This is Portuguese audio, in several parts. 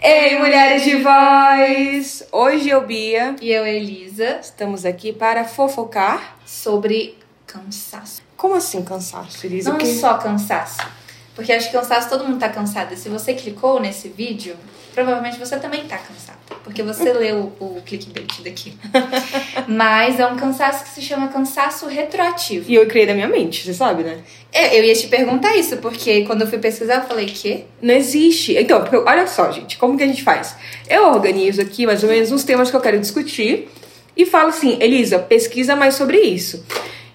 Ei, mulheres de voz! Hoje eu, Bia, E eu, Elisa, estamos aqui para fofocar. sobre cansaço. Como assim cansaço, Elisa? Não que- só cansaço. Porque acho que cansaço todo mundo tá cansado. E se você clicou nesse vídeo, provavelmente você também tá cansado. Porque você leu o clickbait daqui. Mas é um cansaço que se chama cansaço retroativo. E eu criei da minha mente, você sabe, né? É, eu ia te perguntar isso, porque quando eu fui pesquisar, eu falei, quê? Não existe. Então, porque, olha só, gente, como que a gente faz? Eu organizo aqui mais ou menos uns temas que eu quero discutir e falo assim, Elisa, pesquisa mais sobre isso.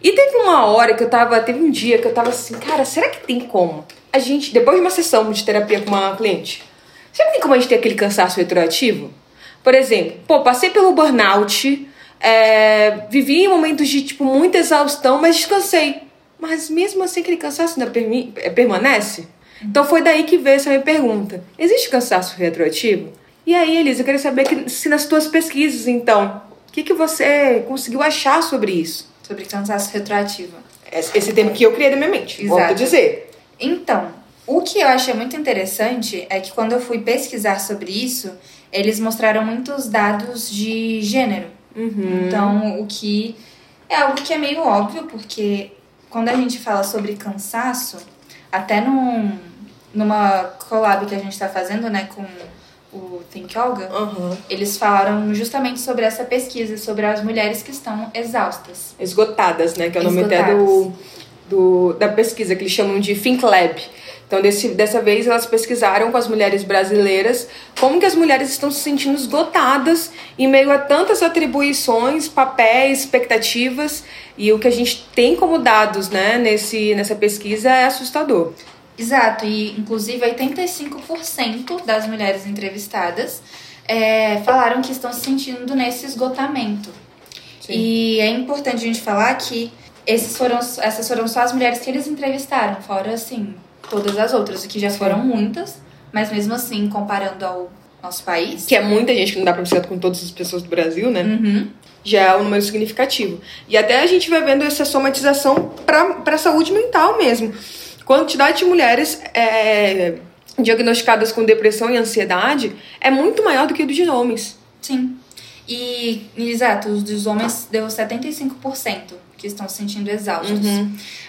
E teve uma hora que eu tava, teve um dia que eu tava assim, cara, será que tem como a gente, depois de uma sessão de terapia com uma cliente, que tem como a gente ter aquele cansaço retroativo? Por exemplo, pô, passei pelo burnout, é, vivi em momentos de, tipo, muita exaustão, mas descansei. Mas mesmo assim aquele cansaço ainda é, permanece? Então foi daí que veio essa minha pergunta. Existe cansaço retroativo? E aí, Elisa, eu queria saber que, se nas tuas pesquisas, então, o que, que você conseguiu achar sobre isso? Sobre cansaço retroativo. Esse esse tema que eu criei da minha mente, volto a Exato. dizer. Então, o que eu achei muito interessante é que quando eu fui pesquisar sobre isso, eles mostraram muitos dados de gênero. Então, o que é algo que é meio óbvio, porque quando a gente fala sobre cansaço, até num, numa collab que a gente tá fazendo, né, com o Think Olga, Aham. eles falaram justamente sobre essa pesquisa, sobre as mulheres que estão exaustas. Esgotadas, né? Que é o nome até do, do, da pesquisa, que eles chamam de Think Lab. Então, desse, dessa vez, elas pesquisaram com as mulheres brasileiras como que as mulheres estão se sentindo esgotadas em meio a tantas atribuições, papéis, expectativas. E o que a gente tem como dados né, nesse, nessa pesquisa é assustador. Exato, e inclusive 85% das mulheres entrevistadas é, falaram que estão se sentindo nesse esgotamento. E é importante a gente falar que esses foram, essas foram só as mulheres que eles entrevistaram, fora assim, todas as outras, o que já foram muitas, mas mesmo assim, comparando ao nosso país. Que é muita gente que não dá pra ser com todas as pessoas do Brasil, né? Uhum. já é um número significativo. E até a gente vai vendo essa somatização para a saúde mental mesmo. Quantidade de mulheres é, diagnosticadas com depressão e ansiedade é muito maior do que a dos homens. Sim. E, exato, os dos homens deu 75% que estão se sentindo exaustos.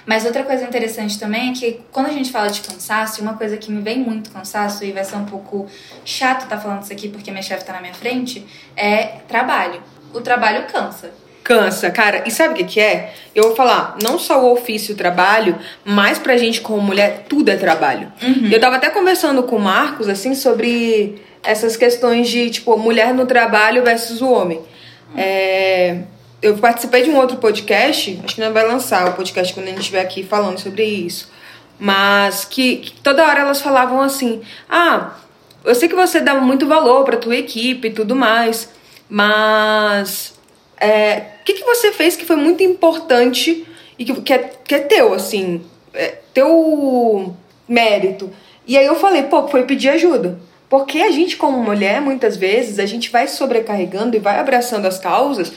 Mas outra coisa interessante também é que quando a gente fala de cansaço, uma coisa que me vem muito cansaço, e vai ser um pouco chato estar falando isso aqui porque minha chefe tá na minha frente, é trabalho. O trabalho cansa. Cansa, cara. E sabe o que, que é? Eu vou falar, não só o ofício, o trabalho, mas pra gente como mulher, tudo é trabalho. Eu tava até conversando com o Marcos, assim, sobre essas questões de, tipo, mulher no trabalho versus o homem. É, eu participei de um outro podcast, acho que não vai lançar o podcast quando a gente estiver aqui falando sobre isso. Mas que, que toda hora elas falavam assim: ah, eu sei que você dá muito valor pra tua equipe e tudo mais, mas é, o que, que você fez que foi muito importante e que, que, é, que é teu, assim, é, teu mérito? E aí eu falei, pô, foi pedir ajuda. Porque a gente, como mulher, muitas vezes, a gente vai sobrecarregando e vai abraçando as causas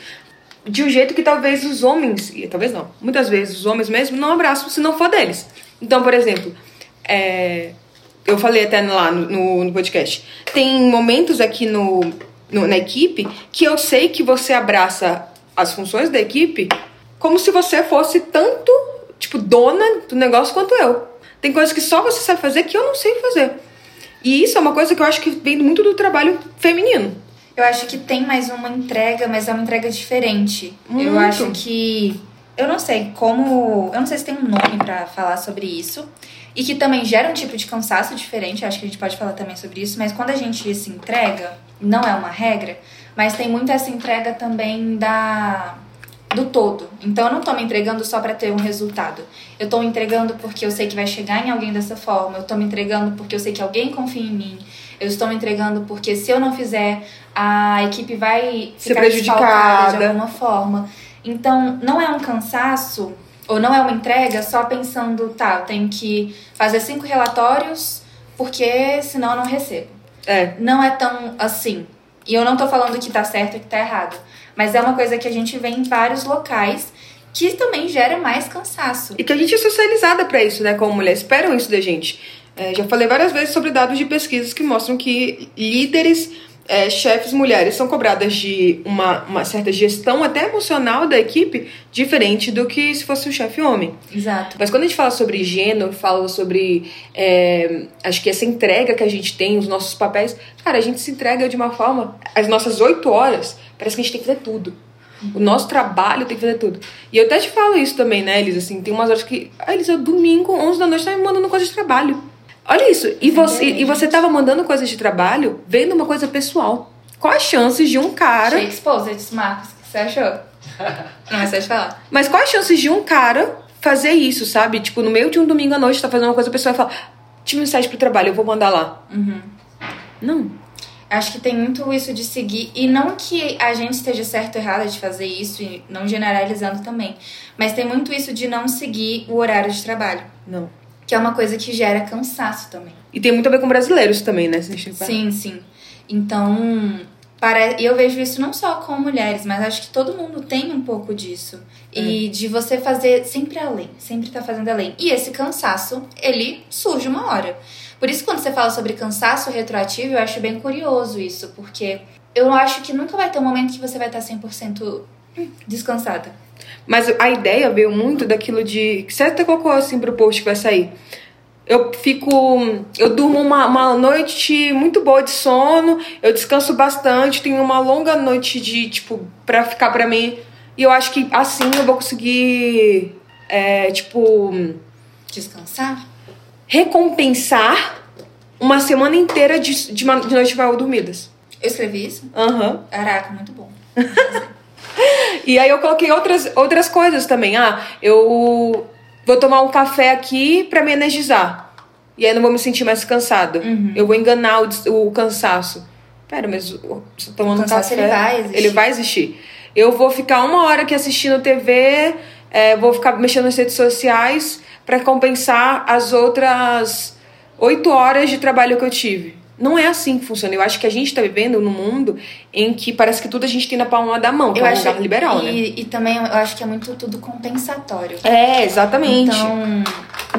de um jeito que talvez os homens, e talvez não, muitas vezes os homens mesmo não abraçam se não for deles. Então, por exemplo, é, eu falei até lá no, no, no podcast, tem momentos aqui no, no- na equipe que eu sei que você abraça as funções da equipe como se você fosse tanto, tipo, dona do negócio quanto eu. Tem coisas que só você sabe fazer que eu não sei fazer. E isso é uma coisa que eu acho que vem muito do trabalho feminino. Eu acho que tem mais uma entrega, mas é uma entrega diferente. Muito. Eu acho que. Eu não sei como. Eu não sei se tem um nome pra falar sobre isso. E que também gera um tipo de cansaço diferente. Eu acho que a gente pode falar também sobre isso. Mas quando a gente se entrega, não é uma regra, mas tem muito essa entrega também da. Do todo. Então eu não tô me entregando só pra ter um resultado. Eu tô me entregando porque eu sei que vai chegar em alguém dessa forma. Eu tô me entregando porque eu sei que alguém confia em mim. Eu estou me entregando porque se eu não fizer, a equipe vai Ser ficar prejudicada. de alguma forma. Então, não é um cansaço ou não é uma entrega só pensando, tá, eu tenho que fazer cinco relatórios porque senão eu não recebo. É. Não é tão assim. E eu não tô falando que tá certo e que tá errado. Mas é uma coisa que a gente vê em vários locais que também gera mais cansaço. E que a gente é socializada pra isso, né? Como mulher, esperam isso da gente. É, já falei várias vezes sobre dados de pesquisas que mostram que líderes, é, chefes mulheres são cobradas de uma, uma certa gestão até emocional da equipe, diferente do que se fosse um chefe homem. Exato. Mas quando a gente fala sobre gênero, fala sobre. é, acho que essa entrega que a gente tem, os nossos papéis. Cara, a gente se entrega de uma forma. As nossas oito horas, parece que a gente tem que fazer tudo. O nosso trabalho tem que fazer tudo. E eu até te falo isso também, né, Elisa? Assim, tem umas horas que. Ah, Elisa, domingo, 11 da noite, tá me mandando coisa de trabalho. Olha isso. E você, e você tava mandando coisas de trabalho vendo uma coisa pessoal. Qual as chances de um cara. Achei exposed, Marcos. O que você achou? Não, mas pode falar. Mas quais as chances de um cara fazer isso, sabe? Tipo, no meio de um domingo à noite, tá fazendo uma coisa pessoal e fala: tive um site pro trabalho, eu vou mandar lá. Não. Acho que tem muito isso de seguir. E não que a gente esteja certo ou errada de fazer isso, e não generalizando também. Mas tem muito isso de não seguir o horário de trabalho. Não. Que é uma coisa que gera cansaço também. E tem muito a ver com brasileiros também, né? Sim, sim. Então, para... e eu vejo isso não só com mulheres, mas acho que todo mundo tem um pouco disso. E de você fazer sempre além, sempre tá fazendo além. E esse cansaço, ele surge uma hora. Por isso, quando você fala sobre cansaço retroativo, eu acho bem curioso isso, porque eu acho que nunca vai ter um momento que você vai estar 100% descansada. Mas a ideia veio muito daquilo de. que Você até colocou assim pro post que vai sair. Eu fico. Eu durmo uma, uma noite muito boa de sono, eu descanso bastante, tenho uma longa noite de, tipo, pra ficar pra mim. E eu acho que assim eu vou conseguir. É, tipo. Descansar? recompensar uma semana inteira de, de, de noites mal dormidas. Eu escrevi isso? Aham. Caraca, muito bom. E aí eu coloquei outras, outras coisas também. Ah, eu vou tomar um café aqui pra me energizar. E aí eu não vou me sentir mais cansada. Uhum. Eu vou enganar o, o cansaço. Pera, mas o- você tomando café. ele vai existir. Ele vai existir. Eu vou ficar uma hora aqui assistindo TV, é, vou ficar mexendo nas redes sociais pra compensar as outras oito horas de trabalho que eu tive. Não é assim que funciona. Eu acho que a gente tá vivendo num mundo em que parece que tudo a gente tem na palma da mão, que Eu é um acho lugar liberal, e, né? e também eu acho que é muito tudo compensatório. É, exatamente. Então,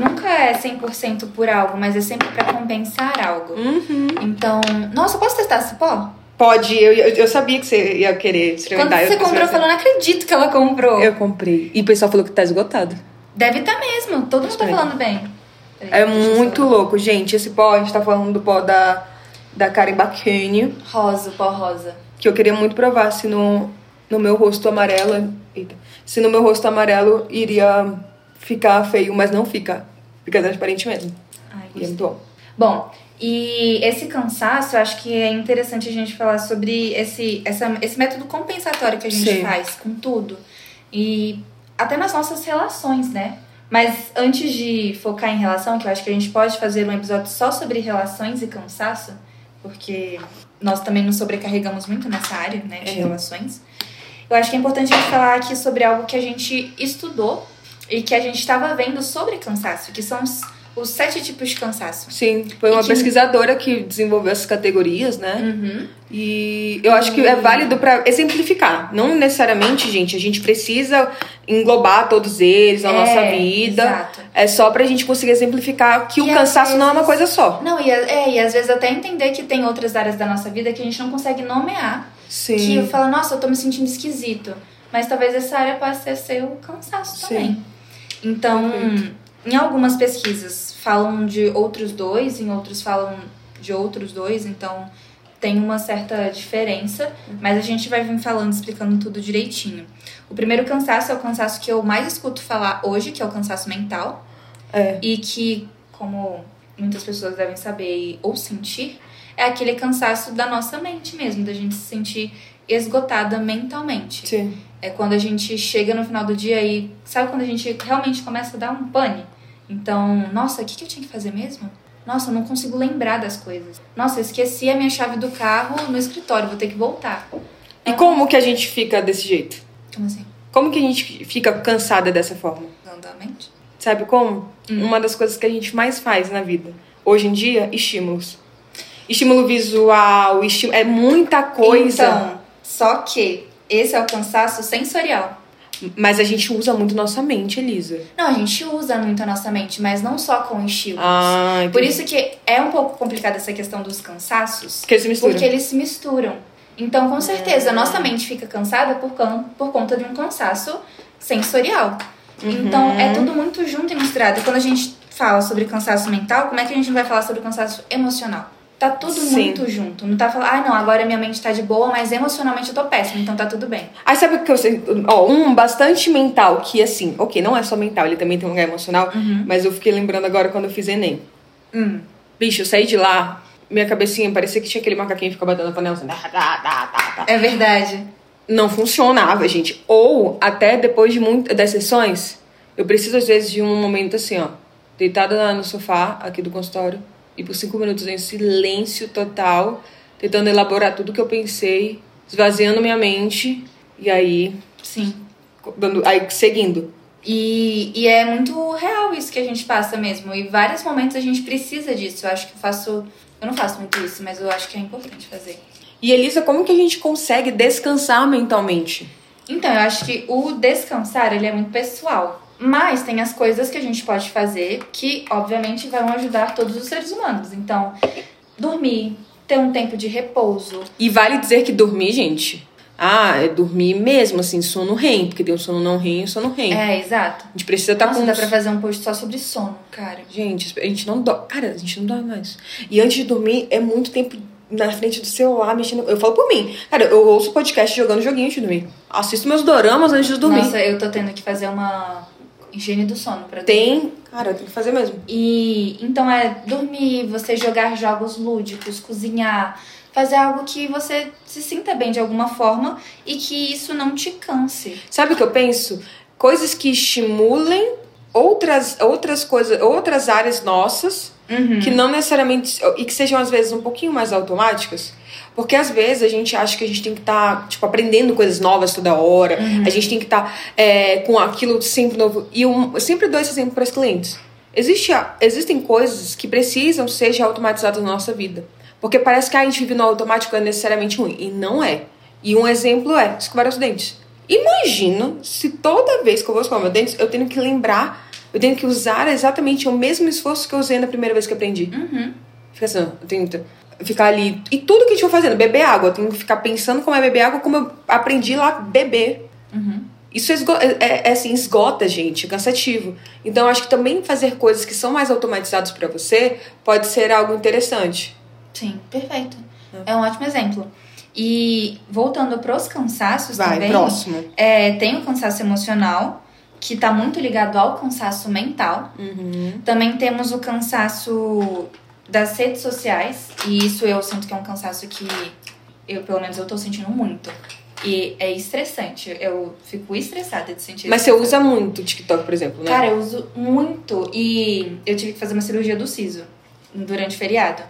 nunca é 100% por algo, mas é sempre pra compensar algo. Uhum. Então, nossa, posso testar esse pó? Pode, eu, eu, sabia que você ia querer Quando experimentar. você eu, comprou, eu falei, não acredito que ela comprou. eu comprei. E o pessoal falou que tá esgotado. Deve estar mesmo, todo mundo tá falando bem. É muito louco, gente. Esse pó, a gente tá falando do pó da, da Karen Bacchini, Rosa, pó rosa. que eu queria muito provar se no, no meu rosto amarelo. Eita, se no meu rosto amarelo iria ficar feio, mas não fica. Fica transparente mesmo. Ai, E é muito bom. Bom, e esse cansaço, eu acho que é interessante a gente falar sobre esse, essa, esse método compensatório que a gente Sim. faz com tudo. E até nas nossas relações, né? Mas antes de focar em relação, que eu acho que a gente pode fazer um episódio só sobre relações e cansaço, porque nós também nos sobrecarregamos muito nessa área, né, de É. relações. Eu acho que é importante a gente falar aqui sobre algo que a gente estudou e que a gente estava vendo sobre cansaço, que são os, os sete tipos de cansaço. Sim, foi uma que- pesquisadora que desenvolveu essas categorias, né? Uhum. E eu acho que é válido pra exemplificar. Não necessariamente, gente, a gente precisa englobar todos eles na É, nossa vida. exato. É só pra gente conseguir exemplificar que E o cansaço não é uma vezes- coisa só. Não, e, a- é, e às vezes até entender que tem outras áreas da nossa vida que a gente não consegue nomear. Sim. Que eu falo, nossa, eu tô me sentindo esquisito. Mas talvez essa área possa ser seu cansaço Sim. também. Então, Perfeito. Em algumas pesquisas falam de outros dois, em outros falam de outros dois, então tem uma certa diferença, mas a gente vai vir falando, explicando tudo direitinho. O primeiro cansaço é o cansaço que eu mais escuto falar hoje, que é o cansaço mental. É. E que, como muitas pessoas devem saber ou sentir, é aquele cansaço da nossa mente mesmo, da gente se sentir esgotada mentalmente. Sim. É quando a gente chega no final do dia e sabe quando a gente realmente começa a dar um pane? Então, nossa, o que, que eu tinha que fazer mesmo? Nossa, eu não consigo lembrar das coisas. Nossa, eu esqueci a minha chave do carro no escritório, vou ter que voltar. E como que a gente fica desse jeito? Como assim? Como que a gente fica cansada dessa forma? Usando a mente? Sabe como? Hum. Uma das coisas que a gente mais faz na vida. Hoje em dia, estímulos. Estímulo visual, estímulo... é muita coisa. Então, só que esse é o cansaço sensorial. Mas a gente usa muito nossa mente, Elisa. Não, a gente usa muito a nossa mente, mas não só com estímulos. Ah. Por isso que é um pouco complicada essa questão dos cansaços. Porque eles se misturam. Porque eles se misturam. Então, com certeza, a nossa mente fica cansada por, can- por conta de um cansaço sensorial. Então, Uhum. é tudo muito junto e misturado. E quando a gente fala sobre cansaço mental, como é que a gente vai falar sobre cansaço emocional? Tá tudo Sim. muito junto. Não tá falando, ah, não, agora minha mente tá de boa, mas emocionalmente eu tô péssima, então tá tudo bem. Aí sabe o que eu sei? Ó, um bastante mental, que assim, ok, não é só mental, ele também tem um lugar emocional, mas eu fiquei lembrando agora quando eu fiz Enem. Hum. Bicho, eu saí de lá, minha cabecinha parecia que tinha aquele macaquinho que fica batendo na panela assim. tá, tá, tá. É verdade. Não funcionava, gente. Ou até depois de muitas das sessões, eu preciso às vezes de um momento assim, ó, deitada no sofá aqui do consultório e por cinco minutos em silêncio total, tentando elaborar tudo que eu pensei, esvaziando minha mente e aí Sim. dando, aí seguindo. E, e é muito real isso que a gente passa mesmo. E vários momentos a gente precisa disso. Eu acho que eu faço. Eu não faço muito isso, mas eu acho que é importante fazer. E Elisa, como que a gente consegue descansar mentalmente? Então, eu acho que o descansar, ele é muito pessoal. Mas tem as coisas que a gente pode fazer que, obviamente, vão ajudar todos os seres humanos. Então, dormir, ter um tempo de repouso. E vale dizer que dormir, gente, ah, é dormir mesmo, assim, sono REM, porque tem o sono não REM e o sono REM. É, exato. A gente precisa estar Nossa, com dá pra fazer um post só sobre sono, cara. Gente, a gente não dorme. Cara, a gente não dorme mais. E antes de dormir, é muito tempo na frente do celular, mexendo. Eu falo por mim. Cara, eu ouço podcast jogando joguinho antes de dormir. Assisto meus doramas antes de dormir. Nossa, eu tô tendo que fazer uma higiene do sono pra dormir. Tem. Cara, tem que fazer mesmo. E então é dormir, você jogar jogos lúdicos, cozinhar, fazer algo que você se sinta bem de alguma forma e que isso não te canse. Sabe o que eu penso? Coisas que estimulem outras, outras coisas, outras áreas nossas, que não necessariamente. e que sejam às vezes um pouquinho mais automáticas. Porque às vezes a gente acha que a gente tem que estar, tipo, aprendendo coisas novas toda hora, a gente tem que estar é, com aquilo sempre novo. E eu sempre dou esse exemplo para os clientes. Existe, existem coisas que precisam ser automatizadas na nossa vida. Porque parece que ah, a gente vive no automático é necessariamente ruim. E não é. E um exemplo é escovar os dentes. Imagina se toda vez que eu vou escovar meus dentes, eu tenho que lembrar, eu tenho que usar exatamente o mesmo esforço que eu usei na primeira vez que aprendi. Uhum. Fica assim, eu tenho ficar ali. E tudo que a gente for fazendo, beber água, eu tenho que ficar pensando como é beber água, como eu aprendi lá beber. Isso esgo- é, é, é assim, esgota, gente, é cansativo. Então, eu acho que também fazer coisas que são mais automatizadas pra você pode ser algo interessante. Sim, perfeito. É um ótimo exemplo. E voltando pros cansaços Vai, também, próximo. é, tem o cansaço emocional, que tá muito ligado ao cansaço mental. Uhum. Também temos o cansaço das redes sociais, e isso eu sinto que é um cansaço que eu, pelo menos, eu tô sentindo muito. E é estressante. Eu fico estressada de sentir Mas você usa muito o TikTok, por exemplo, né? Cara, eu uso muito. E eu tive que fazer uma cirurgia do siso durante o feriado.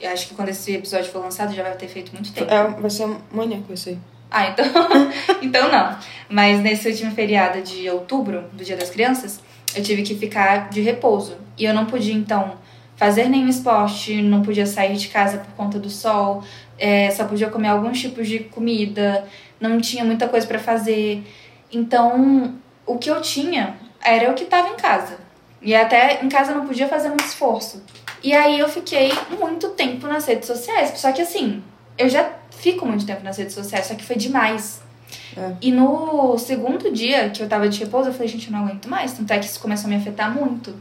Eu acho que quando esse episódio for lançado já vai ter feito muito tempo. É, vai ser maníaco isso aí. Ah, então, então não. Mas nesse último feriado de outubro, do Dia das Crianças, eu tive que ficar de repouso. E eu não podia, então, fazer nenhum esporte, não podia sair de casa por conta do sol, é, só podia comer alguns tipos de comida, não tinha muita coisa pra fazer. Então, o que eu tinha era o que tava em casa. E até em casa não podia fazer muito esforço. E aí eu fiquei muito tempo nas redes sociais. Só que assim, eu já fico muito tempo nas redes sociais, só que foi demais. É. E no segundo dia que eu tava de repouso, eu falei, gente, eu não aguento mais. Tanto é que isso começou a me afetar muito.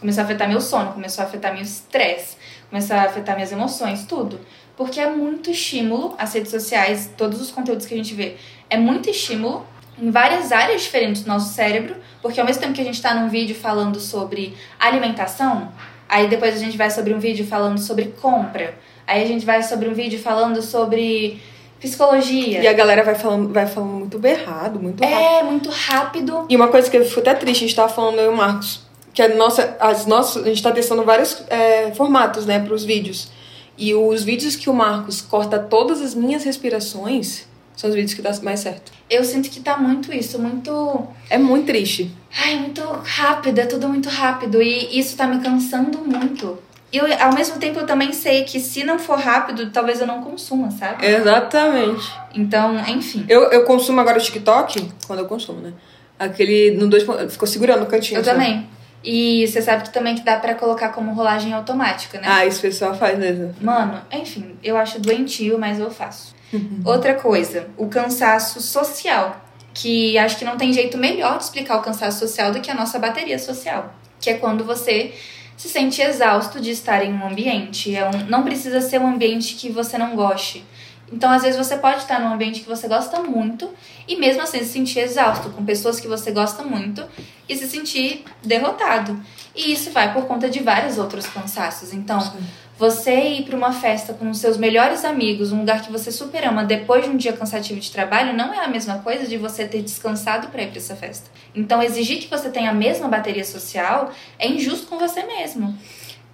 Começou a afetar meu sono, começou a afetar meu estresse, começou a afetar minhas emoções, tudo. Porque é muito estímulo, as redes sociais, todos os conteúdos que a gente vê, é muito estímulo em várias áreas diferentes do nosso cérebro, porque ao mesmo tempo que a gente tá num vídeo falando sobre alimentação, aí depois a gente vai sobre um vídeo falando sobre compra, aí a gente vai sobre um vídeo falando sobre psicologia. E a galera vai falando, vai falando muito berrado, muito rápido. É muito rápido. E uma coisa que eu fico até triste, a gente tava falando eu e o Marcos, que a nossa, as nossas, a gente tá testando vários é, formatos, né, pros vídeos. E os vídeos que o Marcos corta todas as minhas respirações são os vídeos que dá mais certo. Eu sinto que tá muito isso, muito. É muito triste. Ai, muito rápido, é tudo muito rápido. E isso tá me cansando muito. E eu, ao mesmo tempo eu também sei que se não for rápido, talvez eu não consuma, sabe? Exatamente. Então, enfim. Eu, eu consumo agora o TikTok, quando eu consumo, né? Aquele. No dois, ficou segurando o cantinho. Eu também. E você sabe que também que dá pra colocar como rolagem automática, né? Ah, isso o pessoal faz mesmo. Mano, enfim, eu acho doentio, mas eu faço. Uhum. Outra coisa, o cansaço social. Que acho que não tem jeito melhor de explicar o cansaço social do que a nossa bateria social. Que é quando você se sente exausto de estar em um ambiente. É um, não precisa ser um ambiente que você não goste. Então, às vezes, você pode estar num ambiente que você gosta muito e mesmo assim se sentir exausto com pessoas que você gosta muito e se sentir derrotado. E isso vai por conta de vários outros cansaços. Então, você ir para uma festa com os seus melhores amigos, um lugar que você super ama, depois de um dia cansativo de trabalho, não é a mesma coisa de você ter descansado para ir para essa festa. Então, exigir que você tenha a mesma bateria social é injusto com você mesmo.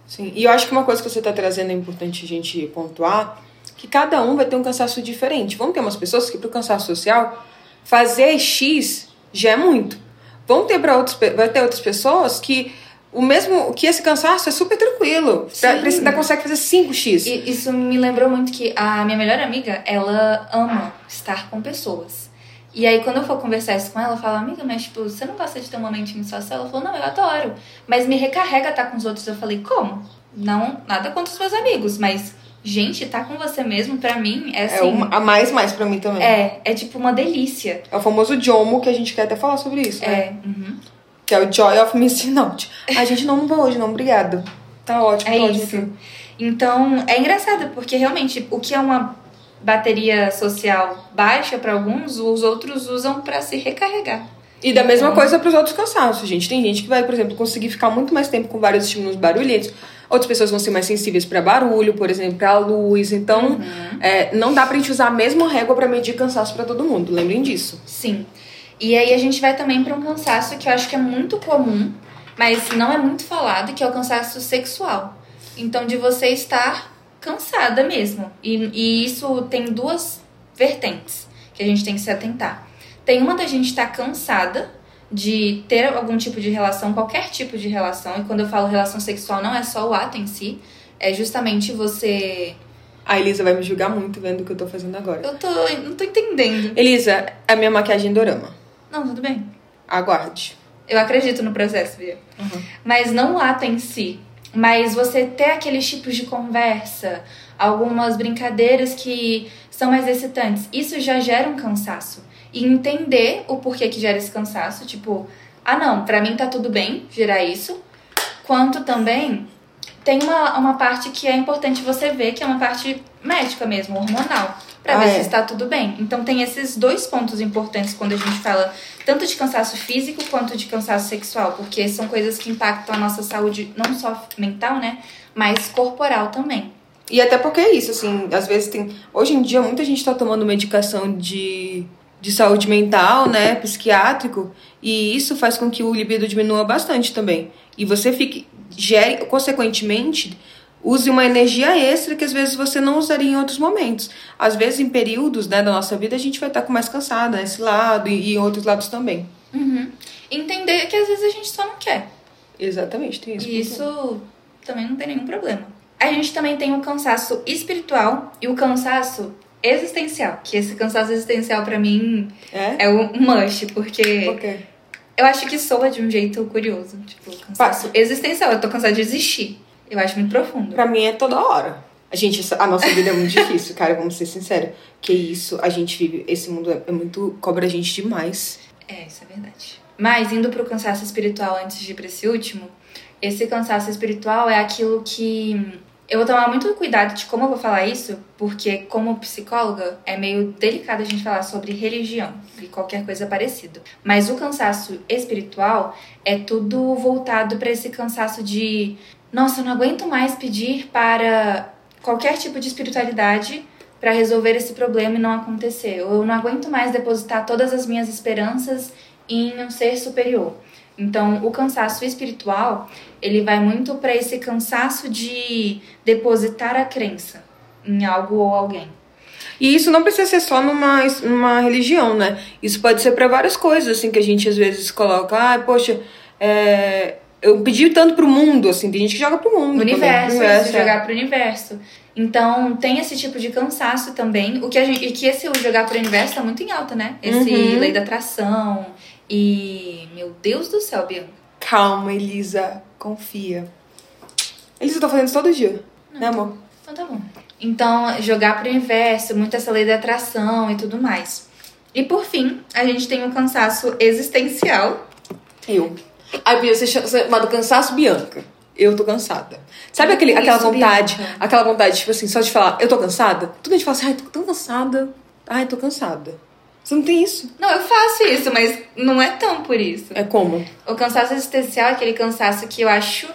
Sim. E eu acho que uma coisa que você tá trazendo é importante a gente pontuar que cada um vai ter um cansaço diferente. Vão ter umas pessoas que pro cansaço social fazer X já é muito. Vão ter para outros vai ter outras pessoas que o mesmo que esse cansaço é super tranquilo. Sim. Precisa consegue fazer 5x. E isso me lembrou muito que a minha melhor amiga, ela ama estar com pessoas. E aí, quando eu for conversar isso com ela, eu falo, amiga, mas tipo, você não gosta de ter um momentinho só seu? Ela falou, não, eu adoro. Mas me recarrega estar com os outros. Eu falei, como? Não, nada contra os meus amigos, mas, gente, estar com você mesmo, pra mim, é É assim. uma, a mais mais pra mim também. É, é tipo uma delícia. É o famoso Jomo que a gente quer até falar sobre isso, né? É, uhum. Que é o Joy of Missing Out. A gente não, vou hoje, não, obrigado. Tá ótimo, É tá ótimo. isso. Então, é engraçado, porque realmente o que é uma bateria social baixa pra alguns, os outros usam pra se recarregar. E da mesma coisa pros outros cansaços, gente. Tem gente que vai, por exemplo, conseguir ficar muito mais tempo com vários estímulos barulhentos. Outras pessoas vão ser mais sensíveis pra barulho, por exemplo, pra luz. Então, é, não dá pra gente usar a mesma régua pra medir cansaço pra todo mundo. Lembrem disso. Sim. E aí a gente vai também pra um cansaço que eu acho que é muito comum, mas não é muito falado, que é o cansaço sexual. Então, de você estar cansada mesmo. E, e isso tem duas vertentes que a gente tem que se atentar. Tem uma da gente estar cansada de ter algum tipo de relação, qualquer tipo de relação. E quando eu falo relação sexual, não é só o ato em si, é justamente você. A Elisa vai me julgar muito vendo o que eu tô fazendo agora. Eu tô. não tô entendendo. Elisa, a minha maquiagem dorama. Não, tudo bem. Aguarde. Eu acredito no processo, Bia. Mas não o ato em si. Mas você ter aqueles tipos de conversa, algumas brincadeiras que são mais excitantes, isso já gera um cansaço. E entender o porquê que gera esse cansaço, tipo, ah não, pra mim tá tudo bem gerar isso. Quanto também tem uma, uma parte que é importante você ver, que é uma parte médica mesmo, hormonal, pra Ah, ver é. se está tudo bem. Então tem esses dois pontos importantes quando a gente fala tanto de cansaço físico quanto de cansaço sexual, porque são coisas que impactam a nossa saúde não só mental, né, mas corporal também. E até porque é isso, assim, às vezes tem. Hoje em dia, muita gente tá tomando medicação de, de saúde mental, né? Psiquiátrico, e isso faz com que o libido diminua bastante também. E você fique. gere, consequentemente, use uma energia extra que às vezes você não usaria em outros momentos. Às vezes, em períodos né, da nossa vida, a gente vai estar com mais cansada nesse lado e, e em outros lados também. Uhum. Entender que às vezes a gente só não quer. Exatamente, tem isso. E isso também não tem nenhum problema. A gente também tem o cansaço espiritual e o cansaço existencial, que esse cansaço existencial pra mim É? é o must, porque Ok. eu acho que soa de um jeito curioso, tipo, cansaço existencial, eu tô cansada de existir. Eu acho muito profundo. Pra mim é toda hora. A gente, a nossa vida é muito difícil, cara, vamos ser sinceros. Que isso, a gente vive, esse mundo é, é muito. cobra a gente demais. É, isso é verdade. Mas indo pro cansaço espiritual antes de ir pra esse último, esse cansaço espiritual é aquilo que eu vou tomar muito cuidado de como eu vou falar isso, porque como psicóloga é meio delicado a gente falar sobre religião e qualquer coisa parecida. Mas o cansaço espiritual é tudo voltado para esse cansaço de, nossa, eu não aguento mais pedir para qualquer tipo de espiritualidade para resolver esse problema e não acontecer. Eu não aguento mais depositar todas as minhas esperanças em um ser superior. Então, o cansaço espiritual, ele vai muito para esse cansaço de depositar a crença em algo ou alguém. E isso não precisa ser só numa, numa religião, né? Isso pode ser pra várias coisas, assim, que a gente às vezes coloca. Ah, poxa, é, eu pedi tanto pro mundo, assim, tem gente que joga pro mundo. O também, universo, pro universo, é. jogar pro universo. Então, tem esse tipo de cansaço também. O que a gente, e que esse jogar pro universo tá muito em alta, né? Esse Uhum. lei da atração E, meu Deus do céu, Bianca. Calma, Elisa. Confia. Elisa, eu tô fazendo isso todo dia. Né, amor? Então tá bom. Então, jogar pro inverso, muito essa lei da atração e tudo mais. E por fim, a gente tem o cansaço existencial. Eu. Ai, Bia, você chama você chama do cansaço Bianca. Eu tô cansada. Sabe aquele, Isso, aquela vontade, Bianca. aquela vontade, tipo assim, só de falar, eu tô cansada? Tudo a gente fala assim, ai, tô tão cansada. Ai, tô cansada. Você não tem isso? Não, eu faço isso, mas não é tão por isso. É como? O cansaço existencial é aquele cansaço que eu acho,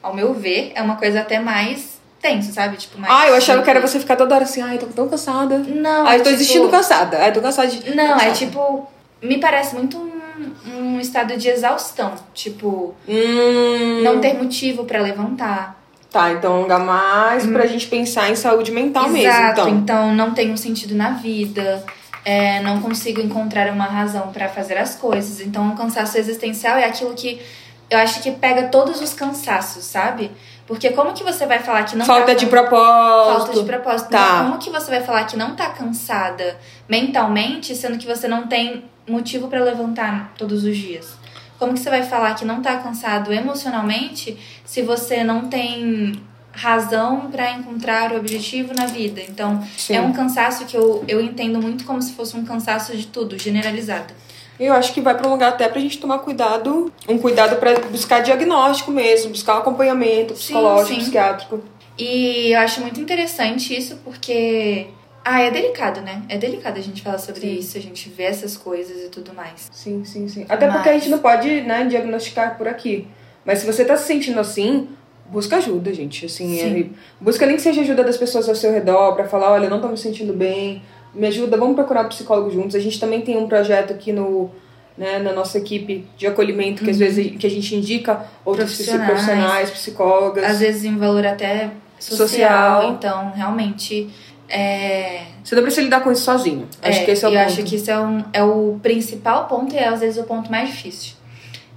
ao meu ver, é uma coisa até mais tenso, sabe? Tipo, mais. Ah, eu achava que era você ficar toda hora assim, ai, tô tão cansada. Não, Ai, é tô tipo- existindo cansada. Ai, tô cansada de. Não, cansada. é tipo. Me parece muito um, um estado de exaustão. Tipo, Hum. não ter motivo pra levantar. Tá, então é um lugar mais pra gente pensar em saúde mental mesmo. Exato, Então. então não tem um sentido na vida. É, não consigo encontrar uma razão pra fazer as coisas. Então, o cansaço existencial é aquilo que eu acho que pega todos os cansaços, sabe? Porque como que você vai falar que não Falta tá de propósito. Falta de propósito. Tá. Como que você vai falar que não tá cansada mentalmente, sendo que você não tem motivo pra levantar todos os dias? Como que você vai falar que não tá cansado emocionalmente se você não tem razão pra encontrar o objetivo na vida? Então, Sim. é um cansaço que eu, eu entendo muito como se fosse um cansaço de tudo, generalizado. Eu acho que vai pra um lugar até pra gente tomar cuidado, um cuidado pra buscar diagnóstico mesmo, buscar um acompanhamento psicológico, sim. psiquiátrico. E eu acho muito interessante isso porque. Ah, é delicado, né? É delicado a gente falar sobre Sim. isso, a gente ver essas coisas e tudo mais. Sim, sim, sim. Até Mas- porque a gente não pode, né, diagnosticar por aqui. Mas se você tá se sentindo assim, busca ajuda, gente. Assim, Sim. é- busca nem que seja ajuda das pessoas ao seu redor pra falar, olha, eu não tô me sentindo bem, me ajuda, vamos procurar um psicólogo juntos. A gente também tem um projeto aqui no né, na nossa equipe de acolhimento, que às vezes que a gente indica outros Uhum. Profissionais. profissionais, psicólogas. Às vezes em valor até social, Social. então realmente. É, Você não precisa lidar com isso sozinho. Acho é, que esse é o eu ponto. acho que isso é, um, é o principal ponto e é às vezes o ponto mais difícil.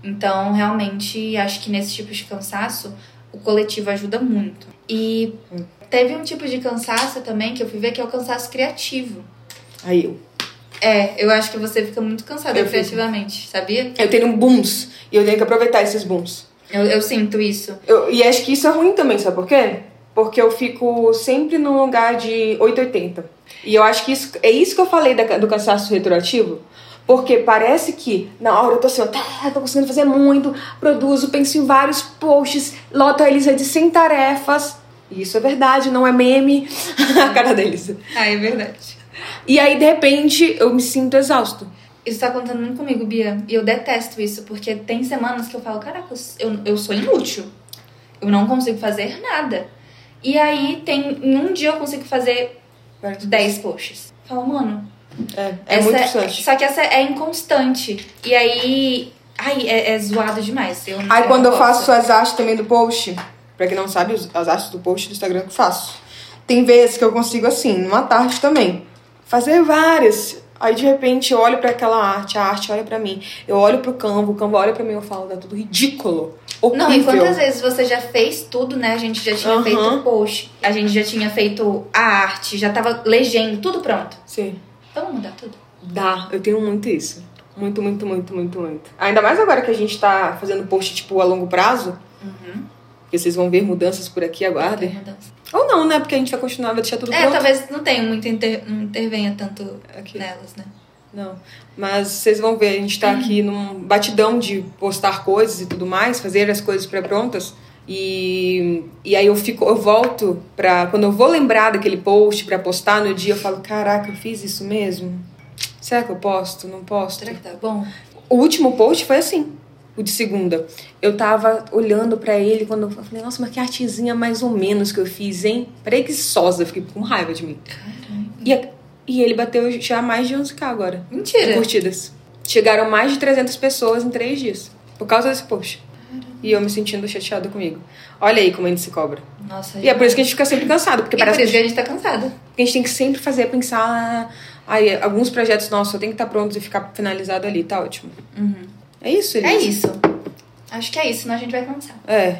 Então, realmente, acho que nesse tipo de cansaço, o coletivo ajuda muito. E teve um tipo de cansaço também que eu fui ver que é o cansaço criativo. Aí eu. É, eu acho que você fica muito cansada Eu fico. criativamente, sabia? Eu tenho booms e eu tenho que aproveitar esses booms. Eu, eu sinto isso. Eu- e acho que isso é ruim também, sabe por quê? Porque eu fico sempre num lugar de 880. E eu acho que isso, é isso que eu falei da- do cansaço retroativo. Porque parece que na hora eu tô assim, ó, tá, tô conseguindo fazer muito, produzo, penso em vários posts, loto a Elisa de 100 tarefas. E isso é verdade, não é meme. a cara da Elisa. Ah, é verdade. E aí, de repente, eu me sinto exausto. Isso tá acontecendo muito comigo, Bia. E eu detesto isso, porque tem semanas que eu falo, caraca, eu, eu sou inútil. Eu não consigo fazer nada. E aí tem. Em um dia eu consigo fazer 10 posts. Falo, mano. É, é essa muito frustrante. Só que essa é inconstante. E aí. Ai, é, é zoado demais. Eu, Aí quando eu faço as artes também do post, pra quem não sabe, as artes do post do Instagram que eu faço. Tem vezes que eu consigo, assim, numa tarde também, fazer várias. Aí de repente eu olho pra aquela arte, a arte olha pra mim. Eu olho pro Canva, o Canva olha pra mim e eu falo, tá tudo ridículo. Horrível. Não, e quantas vezes você já fez tudo, né? A gente já tinha Aham. feito o post, a gente já tinha feito a arte, já tava legendo, tudo pronto. Sim. Vamos mudar tudo. Dá, eu tenho muito isso. Muito, muito, muito, muito, muito. Ainda mais agora que a gente tá fazendo post, tipo, a longo prazo. Uhum. Porque vocês vão ver mudanças por aqui, aguardem. Ou não, né? Porque a gente vai continuar, vai deixar tudo É, pronto. talvez não tenha muito inter... não intervenha tanto Aqui. nelas, né? Não. Mas vocês vão ver, a gente tá aqui num batidão de postar coisas e tudo mais, fazer as coisas pré-prontas. E, e aí eu fico, eu volto pra. Quando eu vou lembrar daquele post pra postar no dia, eu falo, caraca, eu fiz isso mesmo? Será que eu posto? Não posto? Será que tá bom? O último post foi assim, o de segunda. Eu tava olhando pra ele quando eu falei, nossa, mas que artezinha mais ou menos que eu fiz, hein? Preguiçosa, fiquei com raiva de mim. E, a- e ele bateu já mais de 11k agora. Mentira. curtidas. Chegaram mais de 300 pessoas em três dias. Por causa desse post. E eu me sentindo chateada comigo. Olha aí como a gente se cobra. Nossa, E é por isso que a gente fica sempre cansado. Porque e por parece isso que a gente tá cansada. a gente tem que sempre fazer, pensar... Aí, alguns projetos nossos só tem que estar prontos e ficar finalizado ali. Tá ótimo. É isso, Elisa? É isso. Acho que é isso, senão a gente vai cansar. É,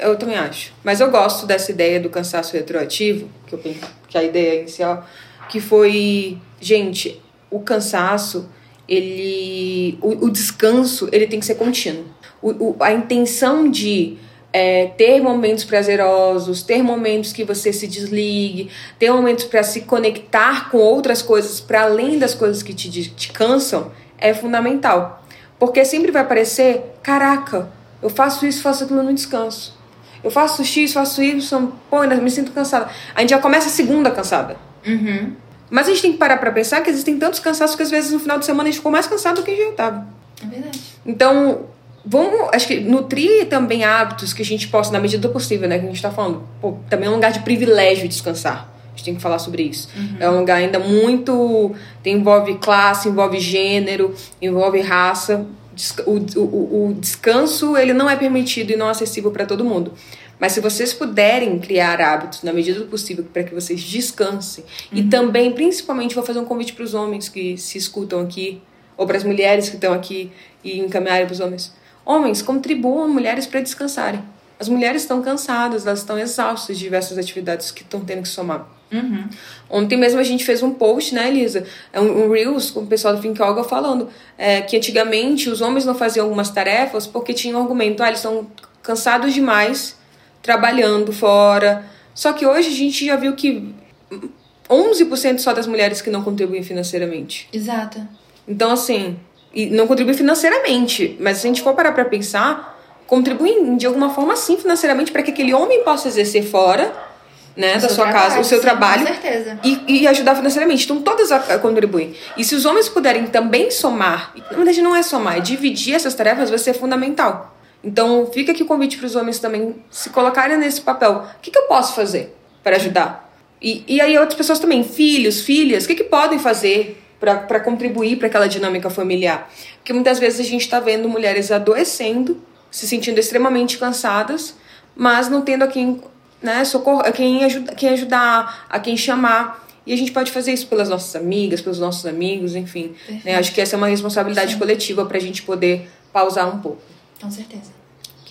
eu também acho. Mas eu gosto dessa ideia do cansaço retroativo, que, eu, penso- que é a ideia inicial, que foi, gente, o cansaço, ele o, o descanso ele tem que ser contínuo. O, o- a intenção de é, ter momentos prazerosos, ter momentos que você se desligue, ter momentos para se conectar com outras coisas para além das coisas que te, te cansam é fundamental. Porque sempre vai parecer, caraca, eu faço isso, faço aquilo no descanso. Eu faço X, faço Y, pô, ainda me sinto cansada. A gente já começa a segunda cansada. Uhum. Mas a gente tem que parar pra pensar que existem tantos cansaços que às vezes no final de semana a gente ficou mais cansado do que já estava. É verdade. Então, vamos, acho que nutrir também hábitos que a gente possa, na medida do possível, né? Que a gente tá falando. Pô, também é um lugar de privilégio descansar. A gente tem que falar sobre isso. É um lugar ainda muito. Tem, envolve classe, envolve gênero, envolve raça. O, o, o- descanso, ele não é permitido e não acessível para todo mundo. Mas se vocês puderem criar hábitos na medida do possível para que vocês descansem e também, principalmente, vou fazer um convite para os homens que se escutam aqui ou para as mulheres que estão aqui e encaminharem para os homens. Homens, contribuam mulheres para descansarem. As mulheres estão cansadas, elas estão exaustas de diversas atividades que estão tendo que somar. Uhum. Ontem mesmo a gente fez um post, né, Elisa? É Um, um Reels com o pessoal do Think Yoga falando é, que antigamente os homens não faziam algumas tarefas porque tinham um argumento, ah, eles estão cansados demais trabalhando fora. Só que hoje a gente já viu que 11% só das mulheres que não contribuem financeiramente. Exato. Então, assim, e não contribui financeiramente, mas se a gente for parar pra pensar, contribuem de alguma forma sim financeiramente para que aquele homem possa exercer fora, né, da sua casa, o seu sim, trabalho Com certeza. e, e ajudar financeiramente. Então, todas contribuem. E se os homens puderem também somar, na verdade não é somar, é dividir essas tarefas, vai ser fundamental. Então, fica aqui o convite para os homens também se colocarem nesse papel. O que, que eu posso fazer para ajudar? E, e aí, outras pessoas também, filhos, filhas, o que, que podem fazer para contribuir para aquela dinâmica familiar? Porque muitas vezes a gente está vendo mulheres adoecendo, se sentindo extremamente cansadas, mas não tendo a quem, né, socorrer, a quem, ajuda, quem ajudar, a quem chamar. E a gente pode fazer isso pelas nossas amigas, pelos nossos amigos, enfim. Né? Acho que essa é uma responsabilidade coletiva para a gente poder pausar um pouco. Com certeza.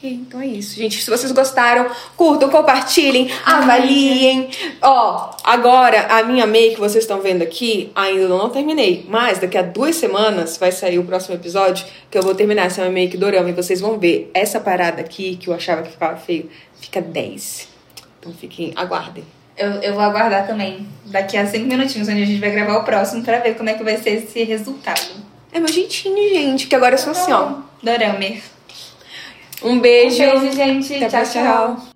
Ok, então é isso, gente. Se vocês gostaram, curtam, compartilhem, avaliem. Ó, agora a minha make que vocês estão vendo aqui, ainda não terminei. Mas daqui a duas semanas vai sair o próximo episódio que eu vou terminar essa minha make dorama. E vocês vão ver essa parada aqui que eu achava que ficava feio, fica 10. Então fiquem, aguardem. Eu, eu vou aguardar também daqui a cinco minutinhos, onde a gente vai gravar o próximo pra ver como é que vai ser esse resultado. É meu jeitinho, gente, que agora eu sou assim, ó. Doramer. Um beijo. Um beijo, gente. Até tchau, tchau. tchau.